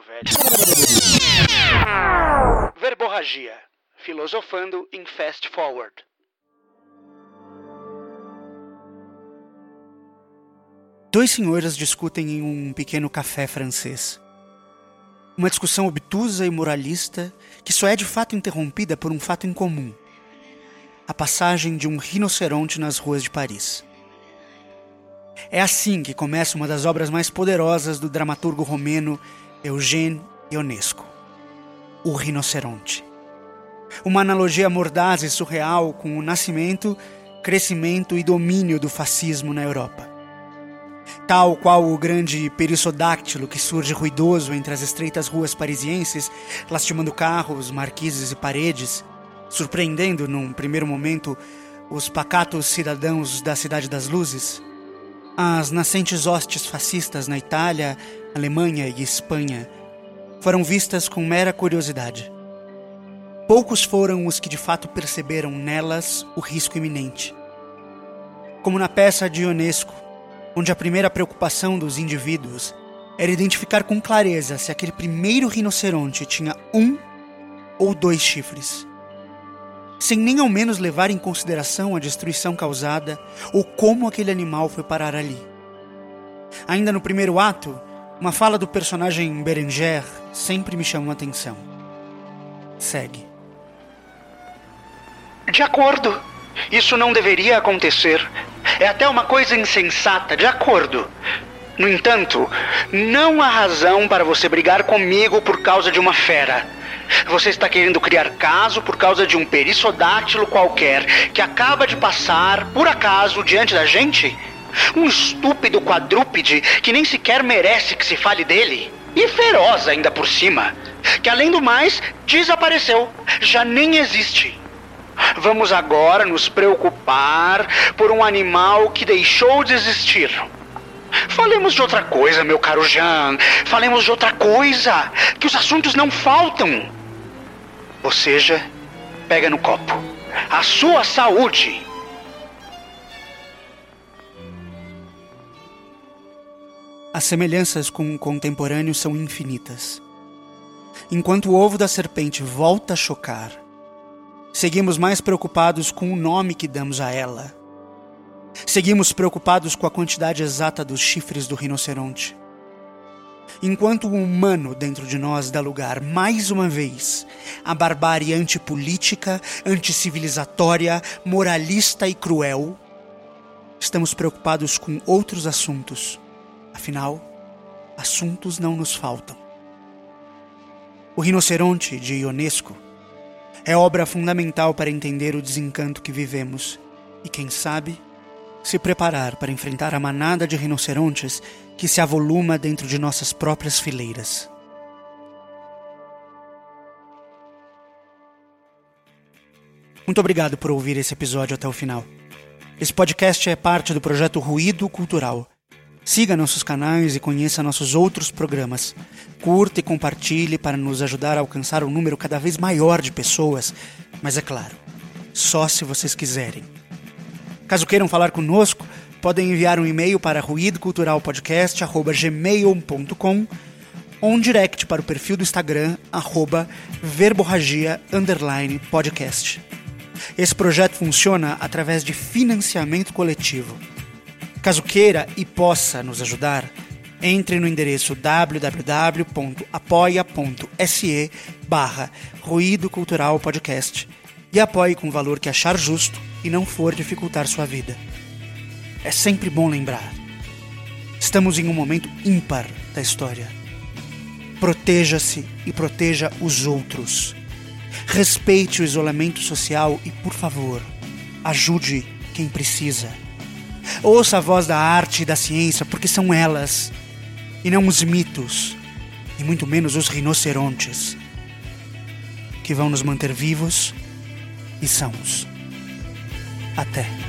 velho. Verborragia. Filosofando em Fast Forward. Dois senhores discutem em um pequeno café francês. Uma discussão obtusa e moralista que só é de fato interrompida por um fato incomum: a passagem de um rinoceronte nas ruas de Paris. É assim que começa uma das obras mais poderosas do dramaturgo romeno Eugène Ionesco, O Rinoceronte. Uma analogia mordaz e surreal com o nascimento, crescimento e domínio do fascismo na Europa tal qual o grande perissodáctilo que surge ruidoso entre as estreitas ruas parisienses, lastimando carros, marquises e paredes, surpreendendo num primeiro momento os pacatos cidadãos da Cidade das Luzes, as nascentes hostes fascistas na Itália, Alemanha e Espanha foram vistas com mera curiosidade. Poucos foram os que de fato perceberam nelas o risco iminente. Como na peça de Ionesco, onde a primeira preocupação dos indivíduos era identificar com clareza se aquele primeiro rinoceronte tinha um ou dois chifres, sem nem ao menos levar em consideração a destruição causada ou como aquele animal foi parar ali. Ainda no primeiro ato, uma fala do personagem Berenger sempre me chamou a atenção. Segue. De acordo. Isso não deveria acontecer. É até uma coisa insensata, de acordo. No entanto, não há razão para você brigar comigo por causa de uma fera. Você está querendo criar caso por causa de um perissodátilo qualquer que acaba de passar, por acaso, diante da gente? Um estúpido quadrúpede que nem sequer merece que se fale dele. E feroz ainda por cima. Que além do mais, desapareceu. Já nem existe. Vamos agora nos preocupar por um animal que deixou de existir. Falemos de outra coisa, meu caro Jean. Falemos de outra coisa. Que os assuntos não faltam. Ou seja, pega no copo. A sua saúde. As semelhanças com o contemporâneo são infinitas. Enquanto o ovo da serpente volta a chocar, Seguimos mais preocupados com o nome que damos a ela. Seguimos preocupados com a quantidade exata dos chifres do rinoceronte. Enquanto o humano dentro de nós dá lugar, mais uma vez, à barbárie antipolítica, anticivilizatória, moralista e cruel, estamos preocupados com outros assuntos. Afinal, assuntos não nos faltam. O rinoceronte de Ionesco é obra fundamental para entender o desencanto que vivemos e, quem sabe, se preparar para enfrentar a manada de rinocerontes que se avoluma dentro de nossas próprias fileiras. Muito obrigado por ouvir esse episódio até o final. Esse podcast é parte do projeto Ruído Cultural Siga nossos canais e conheça nossos outros programas. Curta e compartilhe para nos ajudar a alcançar um número cada vez maior de pessoas, mas é claro, só se vocês quiserem. Caso queiram falar conosco, podem enviar um e-mail para ruidoculturalpodcast@gmail.com ou um direct para o perfil do Instagram arroba. Esse projeto funciona através de financiamento coletivo. Caso queira e possa nos ajudar, entre no endereço www.apoia.se barra Ruído Cultural Podcast e apoie com o valor que achar justo e não for dificultar sua vida. É sempre bom lembrar. Estamos em um momento ímpar da história. Proteja-se e proteja os outros. Respeite o isolamento social e, por favor, ajude quem precisa. Ouça a voz da arte e da ciência, porque são elas, e não os mitos, e muito menos os rinocerontes, que vão nos manter vivos e sãos. Até.